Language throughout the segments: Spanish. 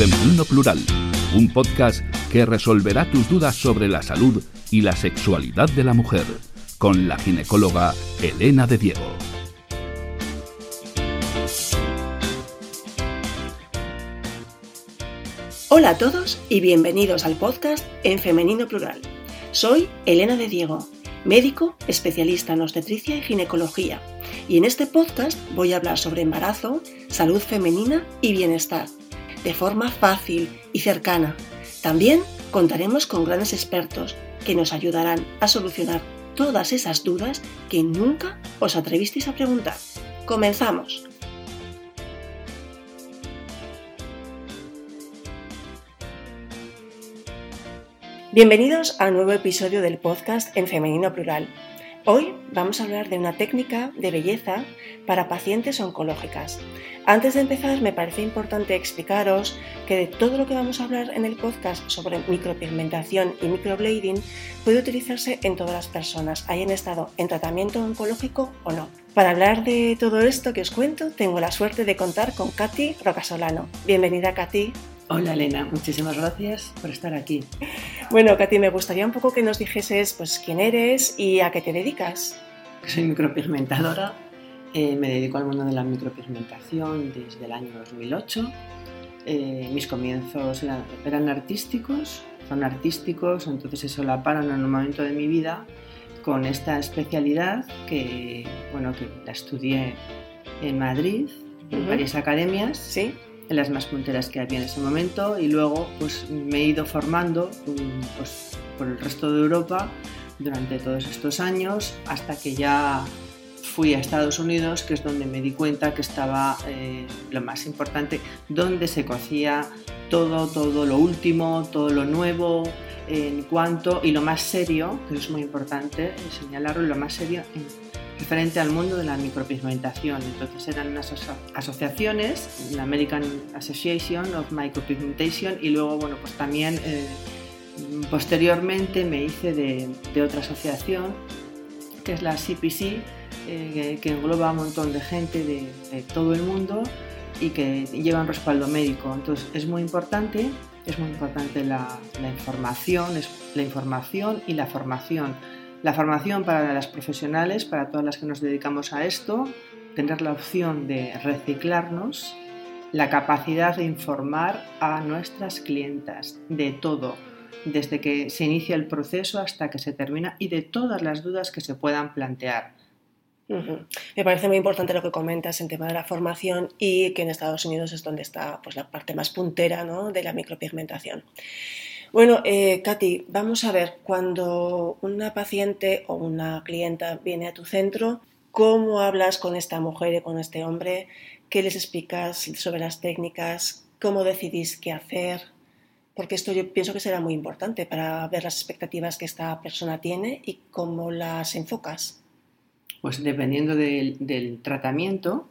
Femenino Plural, un podcast que resolverá tus dudas sobre la salud y la sexualidad de la mujer, con la ginecóloga Elena de Diego. Hola a todos y bienvenidos al podcast en Femenino Plural. Soy Elena de Diego, médico especialista en obstetricia y ginecología, y en este podcast voy a hablar sobre embarazo, salud femenina y bienestar, de forma fácil y cercana. También contaremos con grandes expertos que nos ayudarán a solucionar todas esas dudas que nunca os atrevisteis a preguntar. Comenzamos. Bienvenidos a un nuevo episodio del podcast en femenino plural. Hoy vamos a hablar de una técnica de belleza para pacientes oncológicas. Antes de empezar, me parece importante explicaros que de todo lo que vamos a hablar en el podcast sobre micropigmentación y microblading puede utilizarse en todas las personas, hayan estado en tratamiento oncológico o no. Para hablar de todo esto que os cuento, tengo la suerte de contar con Katy Rocasolano. Bienvenida, Katy. Hola Elena, muchísimas gracias por estar aquí. Bueno, Katy, me gustaría un poco que nos dijeses pues, quién eres y a qué te dedicas. Soy micropigmentadora, eh, me dedico al mundo de la micropigmentación desde el año 2008. Eh, mis comienzos eran, artísticos, son artísticos, entonces la solaparon en un momento de mi vida con esta especialidad que, bueno, que la estudié en Madrid, en varias academias. Sí en las más punteras que había en ese momento y luego pues me he ido formando pues, por el resto de Europa durante todos estos años hasta que ya fui a Estados Unidos, que es donde me di cuenta que estaba eh, lo más importante, donde se cocía todo, todo lo último, todo lo nuevo, en cuanto, y lo más serio, que es muy importante señalarlo, lo más serio en referente al mundo de la micropigmentación. Entonces eran unas asociaciones, la American Association of Micropigmentation y luego, bueno, pues también eh, posteriormente me hice de, otra asociación que es la CPC, eh, que, engloba un montón de gente de, todo el mundo y que lleva un respaldo médico. Entonces es muy importante, es muy importante la, la información, es, la información y la formación la formación para las profesionales, para todas las que nos dedicamos a esto, tener la opción de reciclarnos, la capacidad de informar a nuestras clientas de todo, desde que se inicia el proceso hasta que se termina y de todas las dudas que se puedan plantear. Me parece muy importante lo que comentas en tema de la formación y que en Estados Unidos es donde está pues, la parte más puntera ¿no? de la micropigmentación. Bueno, eh, Katy, vamos a ver, cuando una paciente o una clienta viene a tu centro, ¿cómo hablas con esta mujer y con este hombre? ¿Qué les explicas sobre las técnicas? ¿Cómo decidís qué hacer? Porque esto yo pienso que será muy importante para ver las expectativas que esta persona tiene y cómo las enfocas. Pues dependiendo del, tratamiento,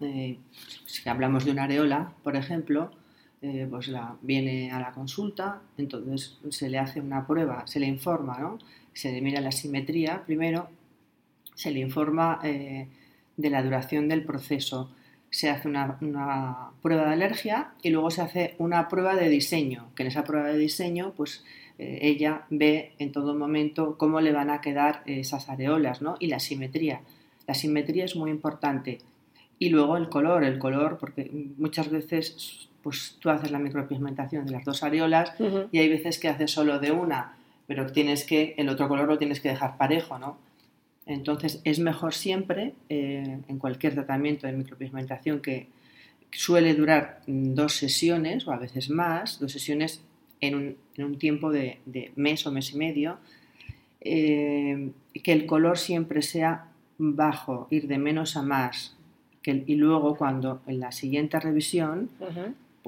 eh, si hablamos de una areola, por ejemplo, eh, pues la, viene a la consulta, entonces se le hace una prueba, se le informa, ¿no? se le mira la simetría primero, se le informa eh, de la duración del proceso, se hace una, prueba de alergia y luego se hace una prueba de diseño, que en esa prueba de diseño pues eh, ella ve en todo momento cómo le van a quedar esas areolas ¿no? y la simetría. La simetría es muy importante. Y luego el color, el color, porque muchas veces pues tú haces la micropigmentación de las dos areolas y hay veces que haces solo de una, pero tienes que, el otro color lo tienes que dejar parejo, ¿no? Entonces es mejor siempre, eh, en cualquier tratamiento de micropigmentación que suele durar dos sesiones o a veces más, dos sesiones en un, tiempo de, mes o mes y medio, eh, que el color siempre sea bajo, ir de menos a más, y luego cuando en la siguiente revisión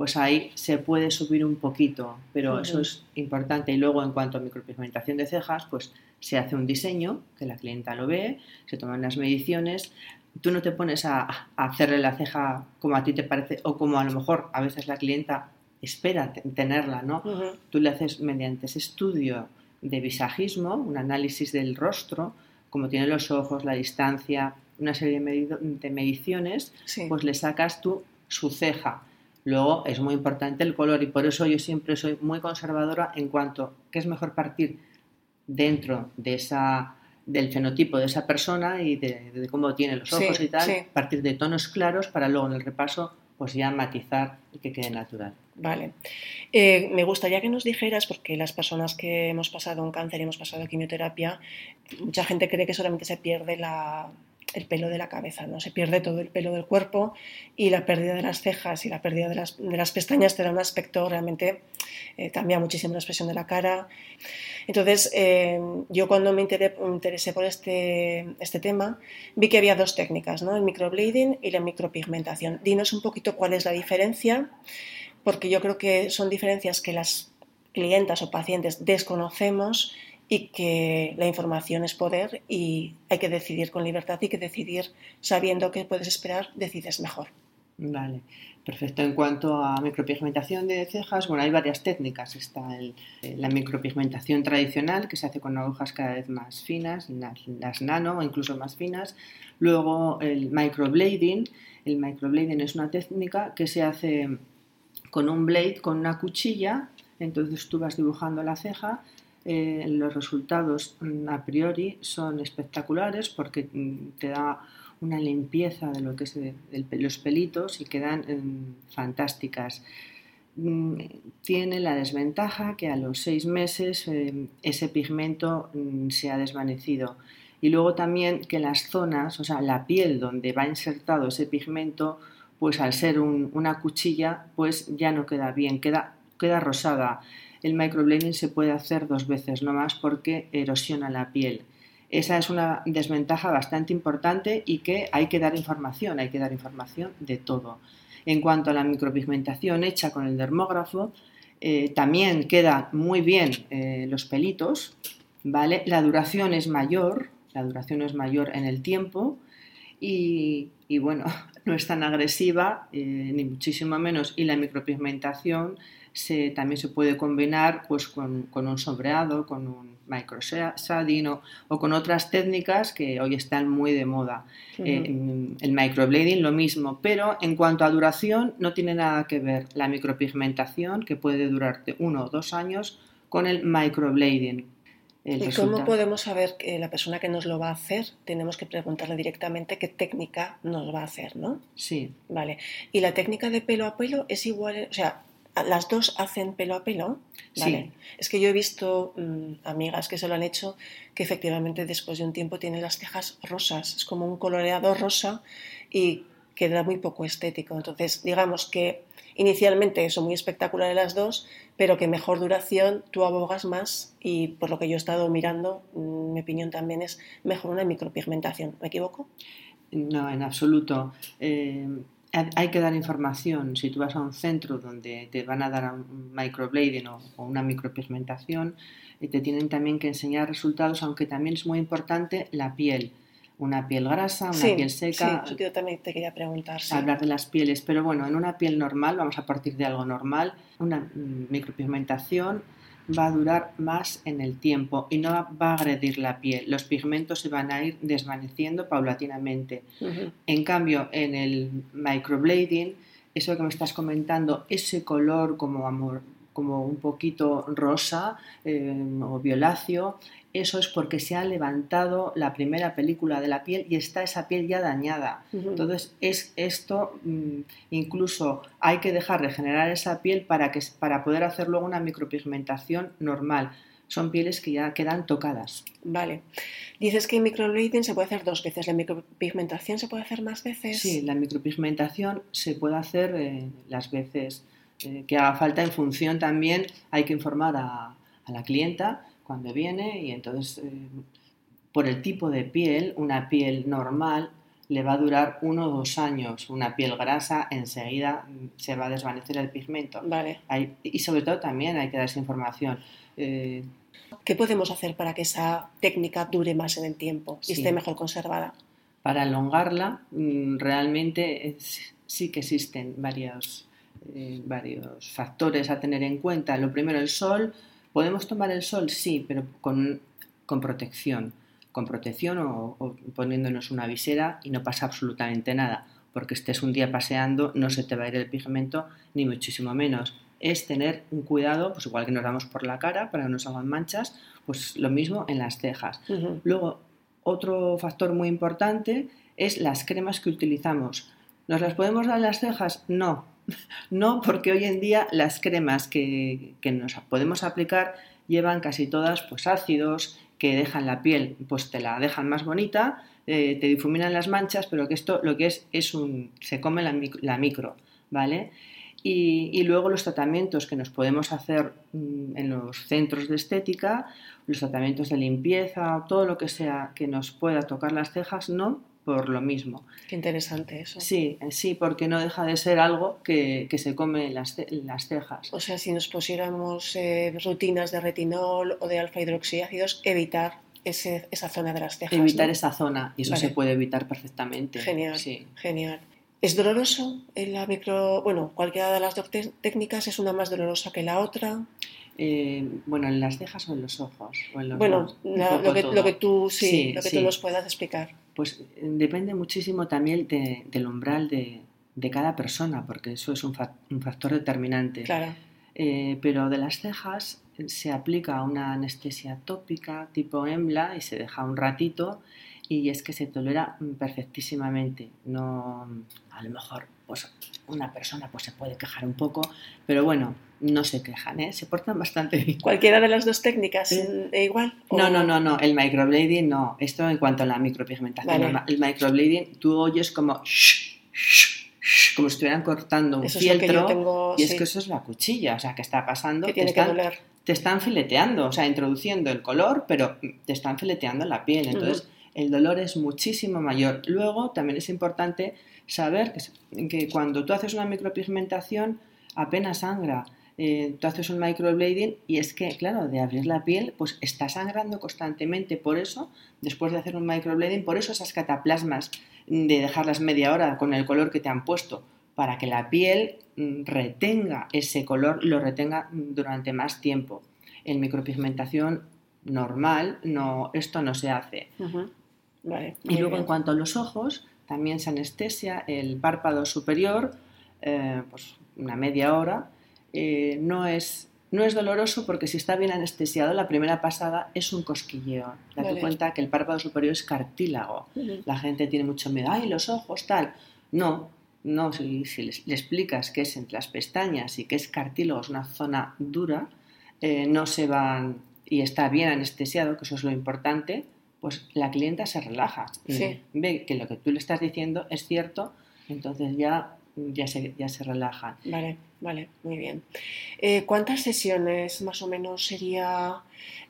pues ahí se puede subir un poquito, pero eso es importante. Y luego en cuanto a micropigmentación de cejas, pues se hace un diseño, que la clienta lo ve, se toman las mediciones. Tú no te pones a, hacerle la ceja como a ti te parece o como a lo mejor a veces la clienta espera tenerla, ¿no? Tú le haces mediante ese estudio de visajismo, un análisis del rostro, como tiene los ojos, la distancia, una serie de, mediciones, pues le sacas tú su ceja Luego es muy importante el color y por eso yo siempre soy muy conservadora en cuanto que es mejor partir dentro de esa del fenotipo de esa persona y de, cómo tiene los ojos y tal, partir de tonos claros para luego en el repaso pues ya matizar y que quede natural. Vale. Eh, me gustaría que nos dijeras, porque las personas que hemos pasado un cáncer y hemos pasado quimioterapia, mucha gente cree que solamente se pierde la, el pelo de la cabeza, ¿no? Se pierde todo el pelo del cuerpo y la pérdida de las cejas y la pérdida de las, de las pestañas te da un aspecto realmente, eh, cambia muchísimo la expresión de la cara. Entonces, eh, yo cuando me, interesé por este, este tema, vi que había dos técnicas, ¿no? El microblading y la micropigmentación. Dinos un poquito cuál es la diferencia, porque yo creo que son diferencias que las clientas o pacientes desconocemos y que la información es poder y hay que decidir con libertad y que decidir sabiendo que puedes esperar, decides mejor. Vale, perfecto. En cuanto a micropigmentación de cejas, bueno, hay varias técnicas. Está el, la micropigmentación tradicional, que se hace con agujas cada vez más finas, las, las nano o incluso más finas. Luego el microblading. El microblading es una técnica que se hace con un blade, con una cuchilla. Entonces tú vas dibujando la ceja eh, los resultados mm, a priori son espectaculares porque mm, te da una limpieza de lo que es los pelitos y quedan mm, fantásticas. Tiene la desventaja que a los seis meses eh, ese pigmento se ha desvanecido. Y luego también que las zonas, o sea, la piel donde va insertado ese pigmento, pues al ser una cuchilla, pues ya no queda bien, queda rosada el microblading se puede hacer dos veces, no más, porque erosiona la piel. Esa es una desventaja bastante importante y que hay que dar información, hay que dar información de todo. En cuanto a la micropigmentación hecha con el dermógrafo, eh, también queda muy bien eh, los pelitos, ¿vale? La duración es mayor, la duración es mayor en el tiempo y, bueno, no es tan agresiva, eh, ni muchísimo menos, y la micropigmentación también se puede combinar pues, con, un sombreado, con un microshading o, o, con otras técnicas que hoy están muy de moda. Eh, el microblading lo mismo, pero en cuanto a duración no tiene nada que ver la micropigmentación, que puede durarte uno o dos años, con el microblading. ¿Y cómo podemos saber que la persona que nos lo va a hacer? Tenemos que preguntarle directamente qué técnica nos va a hacer, ¿no? Sí. Vale. ¿Y la técnica de pelo a pelo es igual? O sea, las dos hacen pelo a pelo. ¿vale? Es que yo he visto mm, amigas que se lo han hecho que efectivamente después de un tiempo tienen las cejas rosas. Es como un coloreado rosa y queda muy poco estético. Entonces, digamos que inicialmente son muy espectaculares las dos, pero que mejor duración tú abogas más y por lo que yo he estado mirando, mm, mi opinión también es mejor una micropigmentación. ¿Me equivoco? No, en absoluto. Eh, hay que dar información. Si tú vas a un centro donde te van a dar un microblading o, una micropigmentación, eh, te tienen también que enseñar resultados, aunque también es muy importante la piel. Una piel grasa, una piel seca. Sí, yo también te quería preguntar. Hablar de las pieles, pero bueno, en una piel normal, vamos a partir de algo normal, una mm, micropigmentación va a durar más en el tiempo y no va a agredir la piel. Los pigmentos se van a ir desvaneciendo paulatinamente. En cambio, en el microblading, eso que me estás comentando, ese color como amor, como un poquito rosa eh, o violáceo, eso es porque se ha levantado la primera película de la piel y está esa piel ya dañada. Entonces, es esto, mm, incluso hay que dejar regenerar esa piel para, que, para poder hacer luego una micropigmentación normal. Son pieles que ya quedan tocadas. Vale. Dices que el microblading se puede hacer dos veces. ¿La micropigmentación se puede hacer más veces? Sí, la micropigmentación se puede hacer eh, las veces eh, que haga falta en función también, hay que informar a la clienta cuando viene y entonces eh, por el tipo de piel, una piel normal le va a durar uno o dos años. Una piel grasa enseguida se va a desvanecer el pigmento. Vale. y sobre todo también hay que dar esa información. Eh, ¿Qué podemos hacer para que esa técnica dure más en el tiempo y esté mejor conservada? Para alongarla, mm, realmente sí que existen varios, eh, varios factores a tener en cuenta. Lo primero, el sol, ¿Podemos tomar el sol? Sí, pero con, protección. Con protección o, poniéndonos una visera y no pasa absolutamente nada. porque estés un día paseando, no se te va a ir el pigmento, ni muchísimo menos. Es tener un cuidado, pues igual que nos damos por la cara para que no nos hagan manchas, pues lo mismo en las cejas. Luego, otro factor muy importante es las cremas que utilizamos. ¿Nos las podemos dar en las cejas? No, no, porque hoy en día las cremas que, nos podemos aplicar llevan casi todas pues ácidos que dejan la piel, pues te la dejan más bonita, eh, te difuminan las manchas, pero que esto lo que es es un se come la, micro, ¿vale? Y, y, luego los tratamientos que nos podemos hacer mm, en los centros de estética, los tratamientos de limpieza, todo lo que sea que nos pueda tocar las cejas, no, por lo mismo. Qué interesante eso. Sí, sí, porque no deja de ser algo que, que se come en las, las, cejas. O sea, si nos pusiéramos eh, rutinas de retinol o de alfa hidroxiácidos, evitar ese, esa zona de las cejas. Evitar ¿no? esa zona, y eso vale. se puede evitar perfectamente. Genial, sí. genial. ¿Es doloroso en la micro...? Bueno, cualquiera de las dos técnicas es una más dolorosa que la otra. Eh, bueno, en las cejas o en los ojos. O en los bueno, la, lo, que, lo, que, tú sí, sí lo que sí. tú nos puedas explicar. Pues depende muchísimo también de, del umbral de, de, cada persona, porque eso es un, fa un factor determinante. Claro. Eh, pero de las cejas se aplica una anestesia tópica tipo EMLA y se deja un ratito y es que se tolera perfectísimamente. No, a lo mejor pues una persona pues se puede quejar un poco, pero bueno, no se quejan, ¿eh? se portan bastante bien. ¿Cualquiera de las dos técnicas ¿Eh? igual? ¿o? No, no, no, no, el microblading no. Esto en cuanto a la micropigmentación. Vale. El microblading, tú oyes como shh, shh, shh, como si estuvieran cortando un eso fieltro es tengo, y sí. es que eso es la cuchilla, o sea, que está pasando. Que tiene te están, que doler. Te están fileteando, o sea, introduciendo el color, pero te están fileteando la piel. Entonces, uh -huh. el dolor es muchísimo mayor. Luego, también es importante saber que, que cuando tú haces una micropigmentación apenas sangra. Eh, tú haces un microblading y es que, claro, de abrir la piel, pues está sangrando constantemente. Por eso, después de hacer un microblading, por eso esas cataplasmas de dejarlas media hora con el color que te han puesto, para que la piel mm, retenga ese color, lo retenga durante más tiempo. En micropigmentación normal, no, esto no se hace. Uh -huh. vale, y luego, bien. en cuanto a los ojos, también se anestesia el párpado superior, eh, pues una media hora. Eh, no, es, no es doloroso porque si está bien anestesiado, la primera pasada es un cosquilleo. Date Vale. cuenta que el párpado superior es cartílago. La gente tiene mucho miedo, ¡ay, los ojos, tal! No, no, si, si les- le explicas que es entre las pestañas y que es cartílago, es una zona dura, eh, no se van y está bien anestesiado, que eso es lo importante, pues la clienta se relaja. y Sí. Ve que lo que tú le estás diciendo es cierto, entonces ya, ya, se, ya se relajan. Vale, vale, muy bien. Eh, ¿Cuántas sesiones más o menos sería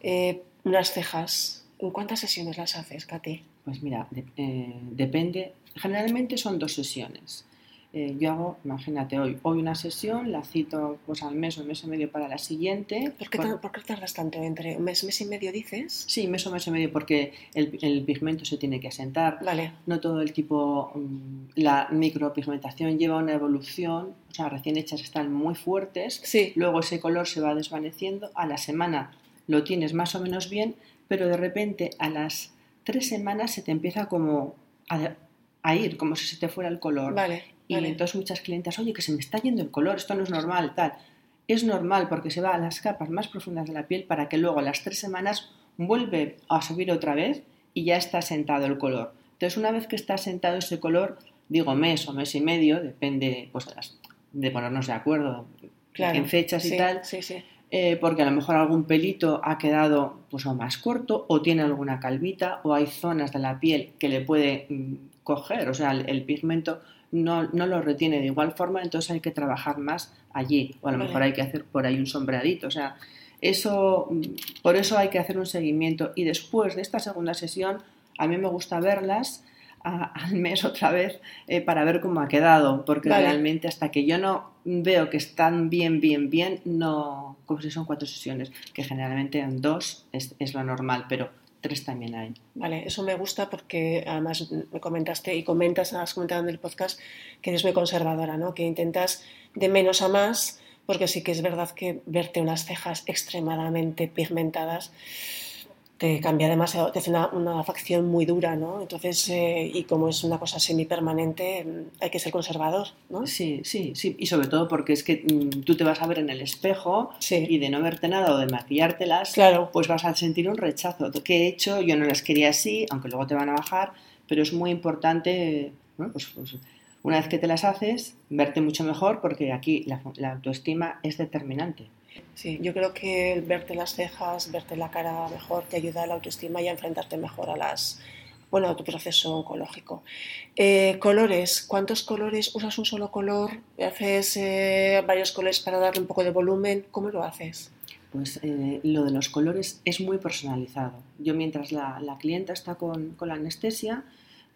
eh, unas cejas? ¿En cuántas sesiones las haces, Katy? Pues mira, de- eh, depende, generalmente son dos sesiones. Eh, yo hago, imagínate, hoy, hoy una sesión, la cito pues al mes o mes y medio para la siguiente. ¿Por qué, tar- por qué tardas tanto? ¿Entre mes, mes y medio dices? Sí, mes o mes y medio porque el, el pigmento se tiene que asentar. Vale, No todo el tipo, mm, la micropigmentación lleva una evolución, o sea, recién hechas están muy fuertes, sí, luego ese color se va desvaneciendo, a la semana lo tienes más o menos bien, pero de repente a las tres semanas se te empieza como a, a ir, como si se te fuera el color. vale, Y vale. entonces muchas clientas, oye, que se me está yendo el color, esto no es normal, tal. Es normal porque se va a las capas más profundas de la piel para que luego a las tres semanas vuelve a subir otra vez y ya está sentado el color. Entonces una vez que está sentado ese color, digo mes o mes y medio, depende pues, de, ponernos de acuerdo Claro, en fechas sí, y tal, Sí, sí. eh, porque a lo mejor algún pelito ha quedado pues, o más corto o tiene alguna calvita o hay zonas de la piel que le puede mm, coger, o sea, el, el pigmento no, no lo retiene de igual forma, entonces hay que trabajar más allí o a lo Vale. mejor hay que hacer por ahí un sombreadito, o sea, eso, mm, por eso hay que hacer un seguimiento y después de esta segunda sesión a mí me gusta verlas a- al mes otra vez eh, para ver cómo ha quedado, porque Vale. realmente hasta que yo no veo que están bien, bien, bien, no, como si son cuatro sesiones, que generalmente en dos es, es lo normal, pero tres también hay. Vale, eso me gusta porque además me comentaste y comentas, has comentado en el podcast que eres muy conservadora, ¿no? Que intentas de menos a más, porque sí que es verdad que verte unas cejas extremadamente pigmentadas te cambia demasiado, te hace una, facción muy dura, ¿no? Entonces, eh, y como es una cosa semipermanente, mm, hay que ser conservador, ¿no? Sí, sí, sí. Y sobre todo porque es que mm, tú te vas a ver en el espejo y de no verte nada o de maquillártelas, claro. pues vas a sentir un rechazo. ¿Qué he hecho? Yo no las quería así, aunque luego te van a bajar, pero es muy importante, pues, pues, una vez que te las haces, verte mucho mejor porque aquí la autoestima es determinante. Sí, yo creo que el verte las cejas, verte la cara mejor, te ayuda a la autoestima y a enfrentarte mejor a las, bueno, a tu proceso oncológico. Eh, colores, ¿cuántos colores? ¿Usas un solo color? ¿Haces eh, varios colores para darle un poco de volumen? ¿Cómo lo haces? Pues eh, lo de los colores es muy personalizado. Yo mientras la, clienta está con, la anestesia,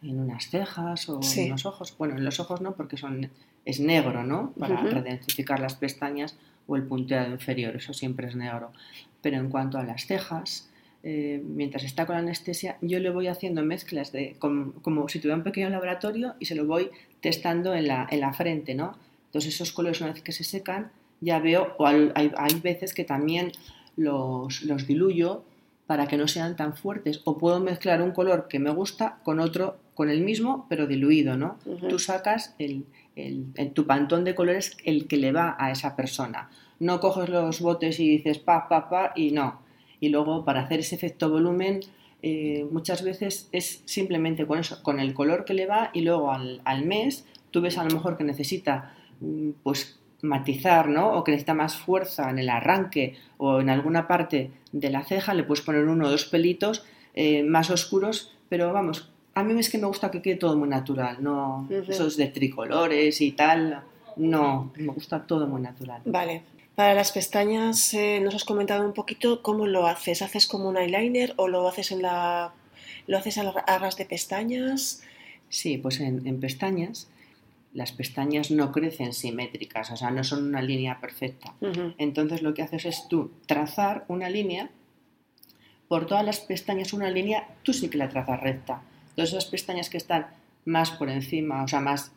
en unas cejas o en los ojos, bueno, en los ojos no, porque son, es negro, ¿no? Para uh las pestañas o el punteado inferior, eso siempre es negro. Pero en cuanto a las cejas, eh, mientras está con anestesia, yo le voy haciendo mezclas de como, si tuviera un pequeño laboratorio y se lo voy testando en la, en la frente, ¿no? Entonces esos colores una vez que se secan, ya veo, o hay, hay veces que también los, los diluyo para que no sean tan fuertes. O puedo mezclar un color que me gusta con otro, con el mismo, pero diluido, ¿no? Tú sacas el, el, tu pantón de colores el que le va a esa persona. No coges los botes y dices pa, pa, pa y no. Y luego para hacer ese efecto volumen eh, muchas veces es simplemente con eso, con el color que le va y luego al, al mes tú ves a lo mejor que necesita mm, pues matizar, ¿no? O que necesita más fuerza en el arranque o en alguna parte de la ceja, le puedes poner uno o dos pelitos eh, más oscuros, pero vamos, a mí es que me gusta que quede todo muy natural, no esos de tricolores y tal, no, me gusta todo muy natural. Vale. Para las pestañas, eh, nos has comentado un poquito cómo lo haces. ¿Haces como un eyeliner o lo haces en la, lo haces a ras de pestañas? Sí, pues en, pestañas las pestañas no crecen simétricas, o sea, no son una línea perfecta. Entonces lo que haces es tú trazar una línea, por todas las pestañas una línea, tú sí que la trazas recta. Todas esas pestañas que están más por encima, o sea, más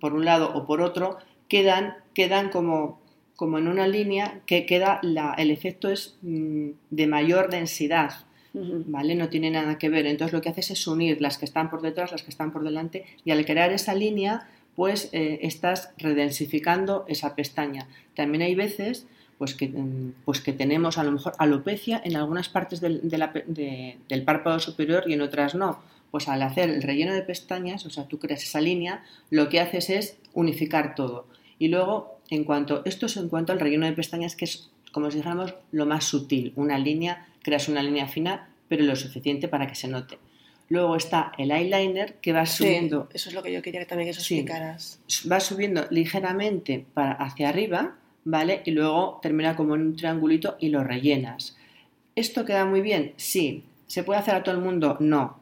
por un lado o por otro, quedan, quedan como, como en una línea que queda, la, el efecto es mm, de mayor densidad, ¿vale? No tiene nada que ver. Entonces lo que haces es unir las que están por detrás, las que están por delante, y al crear esa línea, pues eh, estás redensificando esa pestaña. También hay veces pues que, mm, pues que tenemos a lo mejor alopecia en algunas partes del, del párpado superior y en otras no pues al hacer el relleno de pestañas, o sea, tú creas esa línea, lo que haces es unificar todo. Y luego, en cuanto, esto es en cuanto al relleno de pestañas, que es, como si dijéramos, lo más sutil. Una línea, creas una línea fina, pero lo suficiente para que se note. Luego está el eyeliner que va subiendo. eso es lo que yo quería también que eso explicaras. Va subiendo ligeramente para hacia arriba, ¿vale? Y luego termina como en un triangulito y lo rellenas. ¿Esto queda muy bien? Sí. ¿Se puede hacer a todo el mundo? No.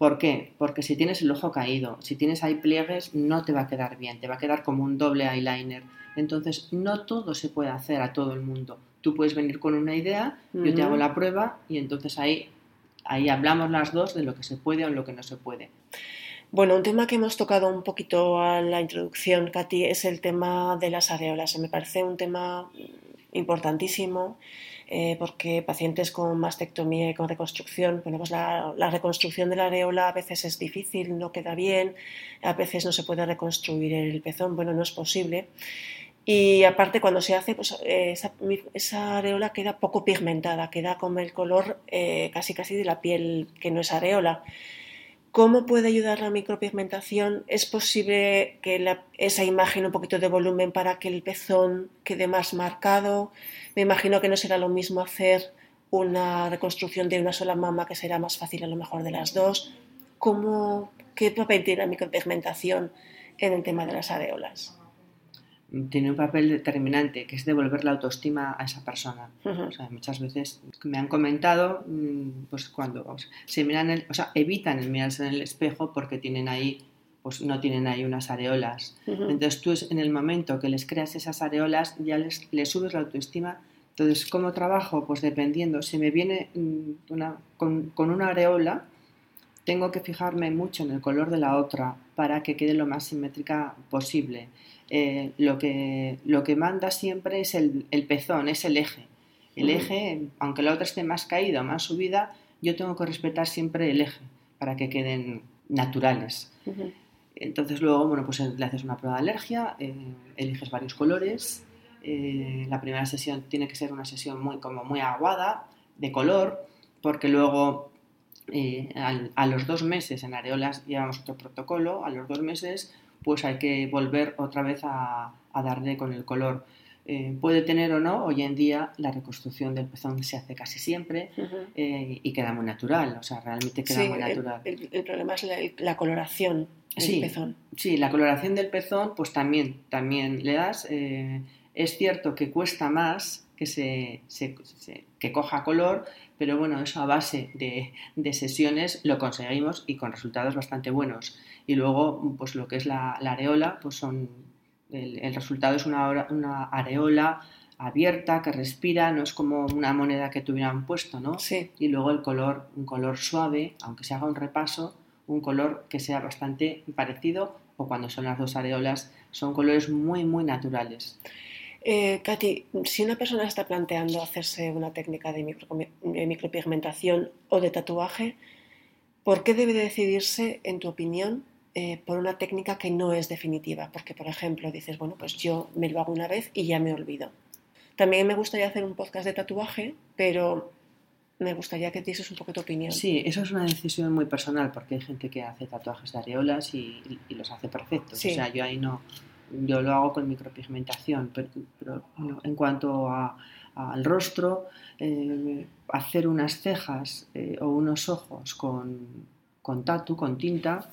¿Por qué? Porque si tienes el ojo caído, si tienes ahí pliegues, no te va a quedar bien, te va a quedar como un doble eyeliner. Entonces, no todo se puede hacer a todo el mundo. Tú puedes venir con una idea, yo te hago la prueba y entonces ahí, ahí hablamos las dos de lo que se puede o lo que no se puede. Bueno, un tema que hemos tocado un poquito a la introducción, Katy, es el tema de las areolas. Me parece un tema importantísimo eh, porque pacientes con mastectomía y con reconstrucción, bueno, pues la, reconstrucción de la areola a veces es difícil, no queda bien, a veces no se puede reconstruir el pezón, bueno, no es posible. Y aparte cuando se hace, pues eh, esa, areola queda poco pigmentada, queda con el color eh, casi casi de la piel que no es areola. ¿Cómo puede ayudar la micropigmentación? ¿Es posible que esa imagen un poquito de volumen para que el pezón quede más marcado? Me imagino que no será lo mismo hacer una reconstrucción de una sola mama, que será más fácil a lo mejor de las dos. ¿Cómo, ¿Qué papel tiene la micropigmentación en el tema de las areolas? Tiene un papel determinante, que es devolver la autoestima a esa persona. o sea, muchas veces me han comentado, mm, pues cuando se miran, el, o sea, evitan el mirarse en el espejo porque tienen ahí, pues no tienen ahí unas areolas. Entonces tú en el momento que les creas esas areolas ya les, les subes la autoestima. Entonces, ¿cómo trabajo? Pues dependiendo, si me viene mm, una, con, con una areola, tengo que fijarme mucho en el color de la otra para que quede lo más simétrica posible. Eh, lo, que, lo que manda siempre es el, pezón, es el eje. El eje, aunque la otra esté más caída o más subida, yo tengo que respetar siempre el eje para que queden naturales. Entonces luego, bueno, pues le haces una prueba de alergia, eh, eliges varios colores. Eh, la primera sesión tiene que ser una sesión muy, como muy aguada, de color, porque luego eh, a los dos meses en areolas llevamos otro protocolo, a los dos meses pues hay que volver otra vez a, darle con el color. puede tener o no, hoy en día la reconstrucción del pezón se hace casi siempre y queda muy natural, o sea, realmente queda muy natural. El, problema es la coloración sí, Sí, la coloración del pezón, pues también, también le das. Eh, es cierto que cuesta más que, se, que coja color, pero bueno, eso a base de, sesiones lo conseguimos y con resultados bastante buenos. Y luego, pues lo que es la, areola, pues son el, resultado es una, una, areola abierta que respira, no es como una moneda que tuvieran puesto, ¿no? Sí. Y luego el color, un color suave, aunque se haga un repaso, un color que sea bastante parecido o cuando son las dos areolas son colores muy muy naturales. Eh, Katy, si una persona está planteando hacerse una técnica de, micropigmentación o de tatuaje, ¿por qué debe decidirse, en tu opinión, eh, por una técnica que no es definitiva? Porque, por ejemplo, dices, bueno, pues yo me lo hago una vez y ya me olvido. También me gustaría hacer un podcast de tatuaje, pero me gustaría que dieses un poco tu opinión. Sí, eso es una decisión muy personal porque hay gente que hace tatuajes de areolas y, los hace perfectos. O sea, yo ahí no, yo lo hago con micropigmentación, pero, en cuanto al rostro, eh, hacer unas cejas eh, o unos ojos con, con tatu, con tinta,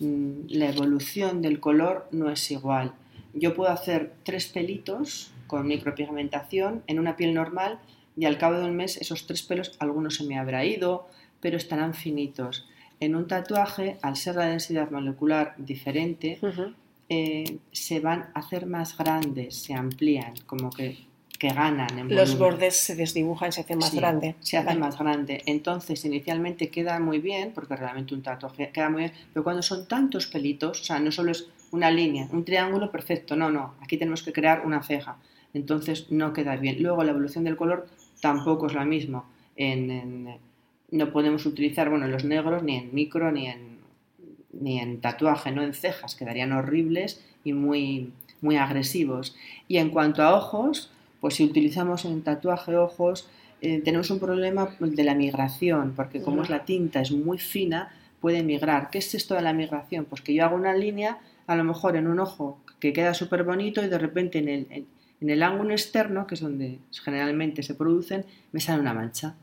mm, la evolución del color no es igual. Yo puedo hacer tres pelitos con micropigmentación en una piel normal y al cabo de un mes esos tres pelos, algunos se me habrá ido, pero estarán finitos. En un tatuaje, al ser la densidad molecular diferente, eh, se van a hacer más grandes, se amplían, como que, que ganan en Los bordes se desdibujan, se hacen más grandes. Se hacen más grande. Entonces, inicialmente queda muy bien, porque realmente un tatuaje queda muy bien, pero cuando son tantos pelitos, o sea, no solo es una línea, un triángulo perfecto, no, no, aquí tenemos que crear una ceja. Entonces no queda bien. Luego la evolución del color tampoco es la misma. En, no podemos utilizar, bueno, los negros ni en micro ni en, ni en tatuaje, no en cejas, quedarían horribles y muy, muy agresivos. Y en cuanto a ojos, pues si utilizamos en tatuaje ojos, eh, tenemos un problema de la migración, porque como es la tinta es muy fina, puede migrar. ¿Qué es esto de la migración? Pues que yo hago una línea, a lo mejor en un ojo que queda súper bonito y de repente en el, en el ángulo externo, que es donde generalmente se producen, me sale una mancha.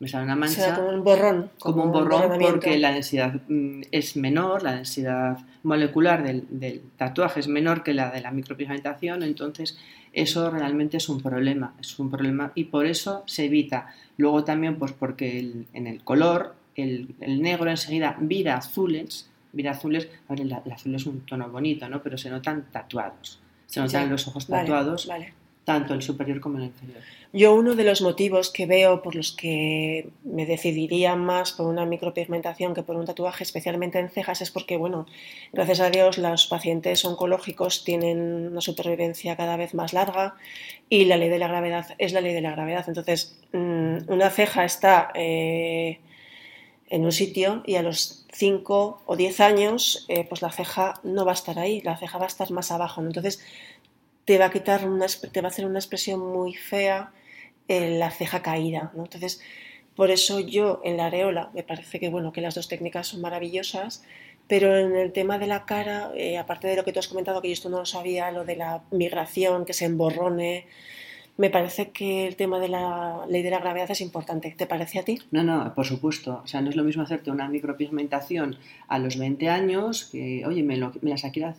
Me sale una mancha. como un borrón. Como, un borrón porque la densidad mm, es menor, la densidad molecular del, tatuaje es menor que la de la micropigmentación, entonces eso realmente es un problema, es un problema y por eso se evita. Luego también pues porque en el color el, negro enseguida vira azules, vira azules, el azul es un tono bonito, ¿no? Pero se notan tatuados se notan los ojos tatuados, tanto el superior como el inferior. Yo uno de los motivos que veo por los que me decidiría más por una micropigmentación que por un tatuaje, especialmente en cejas, es porque, bueno, gracias a Dios los pacientes oncológicos tienen una supervivencia cada vez más larga y la ley de la gravedad es la ley de la gravedad. Entonces, mm, una ceja está eh, en un sitio y a los 5 o 10 años, eh, pues la ceja no va a estar ahí, la ceja va a estar más abajo. Entonces te va a quitar una, te va a hacer una expresión muy fea en la ceja caída. Entonces, por eso yo en la areola me parece que bueno que las dos técnicas son maravillosas, pero en el tema de la cara, eh, aparte de lo que tú has comentado, que yo esto no lo sabía, lo de la migración, que se emborrone, me parece que el tema de la ley de la gravedad es importante. ¿Te parece a ti? No, no, por supuesto. O sea, no es lo mismo hacerte una micropigmentación a los 20 años, que, oye, me, las, quiero,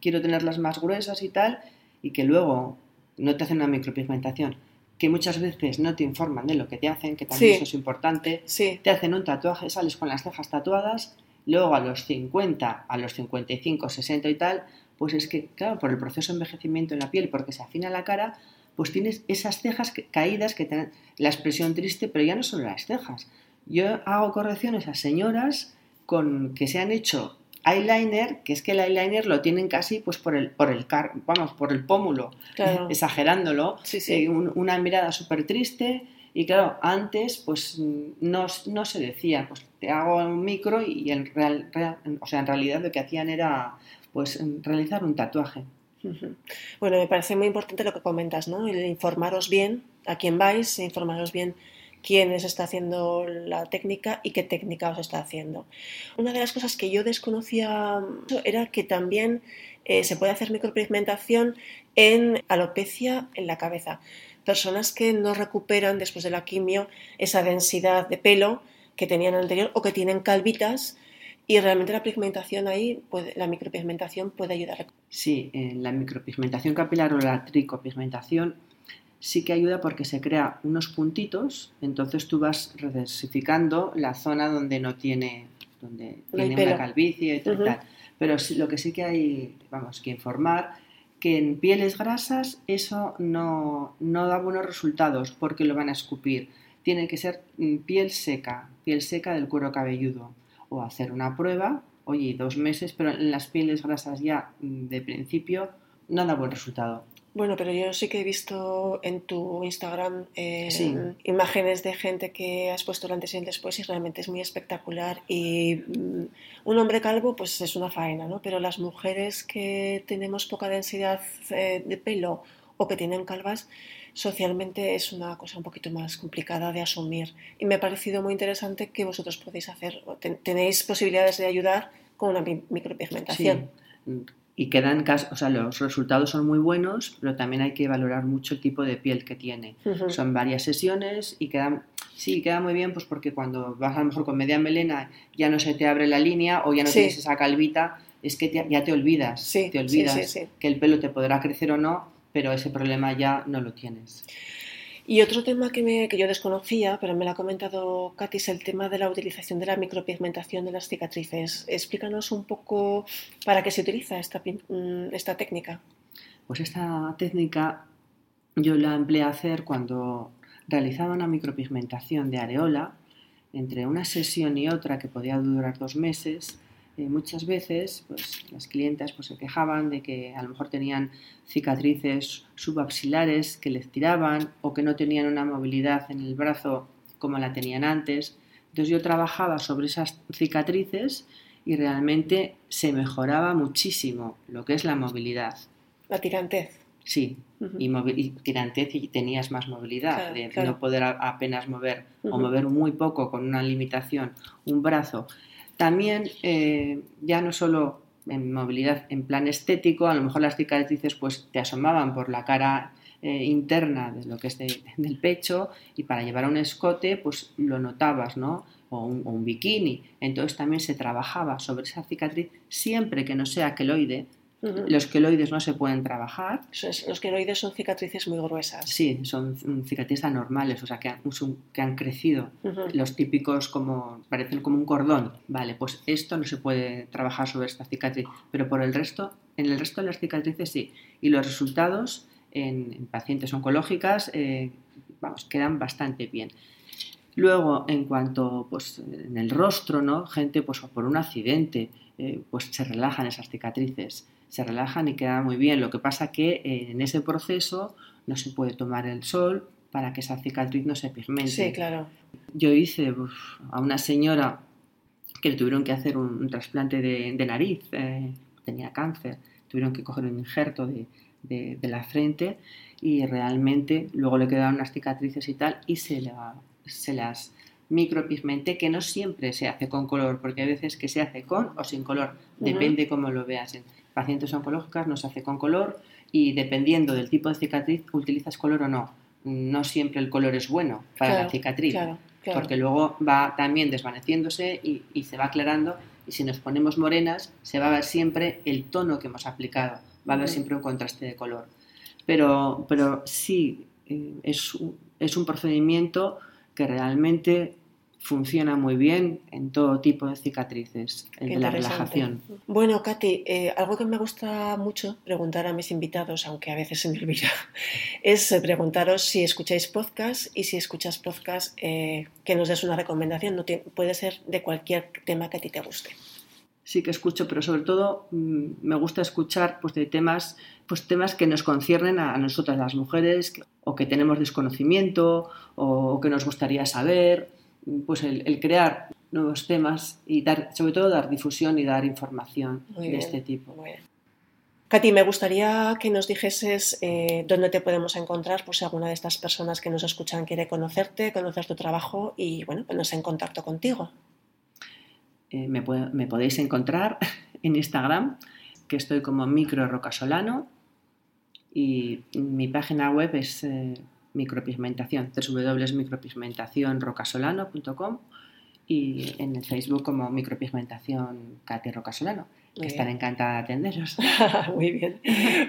quiero tenerlas más gruesas y tal, y que luego no te hacen una micropigmentación que muchas veces no te informan de lo que te hacen, que también eso es importante. Sí. Te hacen un tatuaje, sales con las cejas tatuadas, luego a los 50, a los 55, 60 y tal, pues es que, claro, por el proceso de envejecimiento en la piel, porque se afina la cara, pues tienes esas cejas caídas que tienen la expresión triste, pero ya no son las cejas. Yo hago correcciones a señoras con que se han hecho eyeliner, que es que el eyeliner lo tienen casi pues por el por el vamos, por el pómulo, exagerándolo, sí, sí. Eh, una mirada súper triste Y claro, antes pues no, no, se decía, pues te hago un micro y en, real, o sea, en realidad lo que hacían era pues realizar un tatuaje. Bueno, me parece muy importante lo que comentas, ¿no? El informaros bien a quién vais, informaros bien quién está haciendo la técnica y qué técnica os está haciendo. Una de las cosas que yo desconocía era que también eh, se puede hacer micropigmentación en alopecia en la cabeza. Personas que no recuperan después de la quimio esa densidad de pelo que tenían anterior o que tienen calvitas y realmente la pigmentación ahí, puede, la micropigmentación puede ayudar. Sí, en la micropigmentación capilar o la tricopigmentación sí que ayuda porque se crea unos puntitos, entonces tú vas redensificando la zona donde no tiene, donde tiene una calvicie y tal. Pero lo que sí que hay, vamos, que informar que en pieles grasas eso no, no da buenos resultados porque lo van a escupir. Tiene que ser mm, piel seca, piel seca del cuero cabelludo. O hacer una prueba, oye, dos meses, pero en las pieles grasas ya mm, de principio no da buen resultado. Bueno, pero yo sí que he visto en tu Instagram eh, imágenes de gente que has puesto antes y el después y realmente es muy espectacular. Y mm, un hombre calvo pues es una faena, ¿no? Pero las mujeres que tenemos poca densidad eh, de pelo o que tienen calvas, socialmente es una cosa un poquito más complicada de asumir. Y me ha parecido muy interesante que vosotros podéis hacer, tenéis posibilidades de ayudar con una micropigmentación. Sí y quedan, o sea, los resultados son muy buenos, pero también hay que valorar mucho el tipo de piel que tiene. Son varias sesiones y quedan, sí, queda muy bien, pues porque cuando vas a lo mejor con media melena ya no se te abre la línea o ya no tienes esa calvita, es que ya te olvidas, te olvidas que el pelo te podrá crecer o no, pero ese problema ya no lo tienes. Y otro tema que, me, que yo desconocía, pero me lo ha comentado Katy, es el tema de la utilización de la micropigmentación de las cicatrices. Explícanos un poco para qué se utiliza esta, mm, esta técnica. Pues esta técnica yo la empleé a hacer cuando realizaba una micropigmentación de areola. Entre una sesión y otra, que podía durar dos meses, eh, muchas veces pues, las clientas pues, se quejaban de que a lo mejor tenían cicatrices subaxilares que les tiraban o que no tenían una movilidad en el brazo como la tenían antes. Entonces yo trabajaba sobre esas cicatrices y realmente se mejoraba muchísimo lo que es la movilidad. La tirantez. Sí, y, tirantez y tenías más movilidad, de no poder apenas mover o mover muy poco con una limitación un brazo también ya eh, ya no solo en movilidad en plan estético, a lo mejor las cicatrices pues te asomaban por la cara eh, interna de lo que es del pecho y para llevar un escote pues lo notabas, ¿no? O un, o un, bikini. Entonces también se trabajaba sobre esa cicatriz siempre que no sea queloide, los queloides no se pueden trabajar. Los queloides son cicatrices muy gruesas. Sí, son cicatrices anormales, o sea, que han, que han crecido. Los típicos como parecen como un cordón. Vale, pues esto no se puede trabajar sobre esta cicatriz, pero por el resto, en el resto de las cicatrices sí. Y los resultados en, pacientes oncológicas, eh, vamos, quedan bastante bien. Luego, en cuanto, pues, en el rostro, ¿no? Gente, pues, por un accidente, eh, pues se relajan esas cicatrices se relajan y queda muy bien. Lo que pasa que eh, en ese proceso no se puede tomar el sol para que esa cicatriz no se pigmente. Sí, claro. Yo hice a una señora que le tuvieron que hacer un, trasplante de, nariz, eh, tenía cáncer, tuvieron que coger un injerto de, la frente y realmente luego le quedaron unas cicatrices y tal y se, se las micropigmenté, que no siempre se hace con color, porque hay veces que se hace con o sin color, depende cómo lo veas pacientes oncológicas no se hace con color y dependiendo del tipo de cicatriz utilizas color o no. No siempre el color es bueno para la cicatriz, porque luego va también desvaneciéndose y, se va aclarando y si nos ponemos morenas se va a ver siempre el tono que hemos aplicado, va a haber siempre un contraste de color. Pero, pero sí, eh, es, es un procedimiento que realmente funciona muy bien en todo tipo de cicatrices, el de la relajación. Bueno, Katy, eh, algo que me gusta mucho preguntar a mis invitados, aunque a veces se me olvida, es eh, preguntaros si escucháis podcast y si escuchas podcast, eh, que nos des una recomendación. No puede ser de cualquier tema que a ti te guste. Sí que escucho, pero sobre todo mm, me gusta escuchar pues, de temas, pues, temas que nos conciernen a nosotras las mujeres, o que tenemos desconocimiento o que nos gustaría saber, pues el, crear nuevos temas y dar, sobre todo dar difusión y dar información de este tipo. Katy, me gustaría que nos dijeses eh, dónde te podemos encontrar, por si alguna de estas personas que nos escuchan quiere conocerte, conocer tu trabajo y bueno, ponerse en contacto contigo. Eh, me, podéis encontrar en Instagram, que estoy como micro rocasolano y mi página web es eh, micropigmentación, www.micropigmentacionrocasolano.com y en el Facebook como micropigmentación Katy Rocasolano que estaré encantada de atenderos. Muy bien.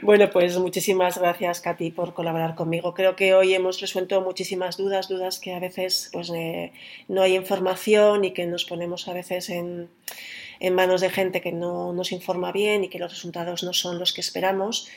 Bueno, pues muchísimas gracias, Katy, por colaborar conmigo. Creo que hoy hemos resuelto muchísimas dudas, dudas que a veces pues, eh, no hay información y que nos ponemos a veces en, en manos de gente que no nos informa bien y que los resultados no son los que esperamos.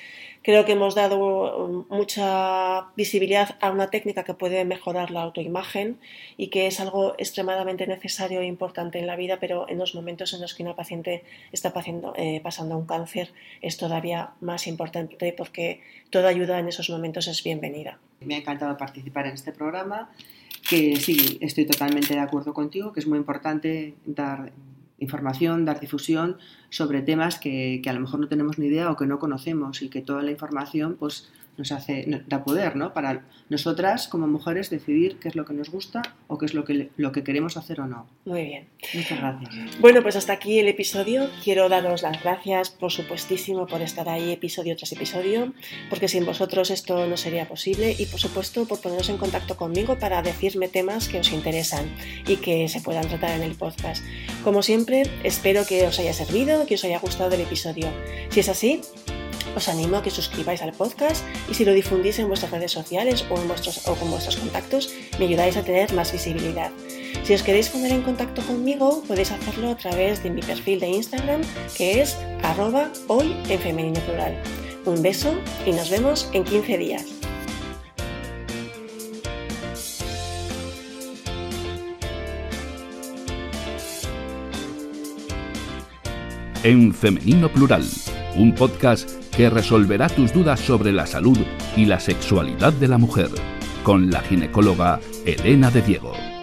Creo que hemos dado um, mucha visibilidad a una técnica que puede mejorar la autoimagen y que es algo extremadamente necesario e importante en la vida, pero en los momentos en los que una paciente está eh, pasando un cáncer es todavía más importante porque toda ayuda en esos momentos es bienvenida. Me ha encantado participar en este programa, que sí, estoy totalmente de acuerdo contigo, que es muy importante dar información, dar difusión sobre temas que, que, a lo mejor no tenemos ni idea o que no conocemos y que toda la información pues nos hace, da poder, ¿no? Para nosotras como mujeres decidir qué es lo que nos gusta o qué es lo que, lo que queremos hacer o no. Muy bien. Muchas gracias. Bueno, pues hasta aquí el episodio. Quiero daros las gracias, por supuestísimo, por estar ahí episodio tras episodio, porque sin vosotros esto no sería posible y, por supuesto, por poneros en contacto conmigo para decirme temas que os interesan y que se puedan tratar en el podcast. Como siempre, espero que os haya servido, que os haya gustado el episodio. Si es así, os animo a que suscribáis al podcast y si lo difundís en vuestras redes sociales o, en vuestros, o con vuestros contactos, me ayudáis a tener más visibilidad. Si os queréis poner en contacto conmigo, podéis hacerlo a través de mi perfil de Instagram, que es arroba hoy en femenino plural. Un beso y nos vemos en 15 días. En femenino plural, un podcast que resolverá tus dudas sobre la salud y la sexualidad de la mujer, con la ginecóloga Elena de Diego.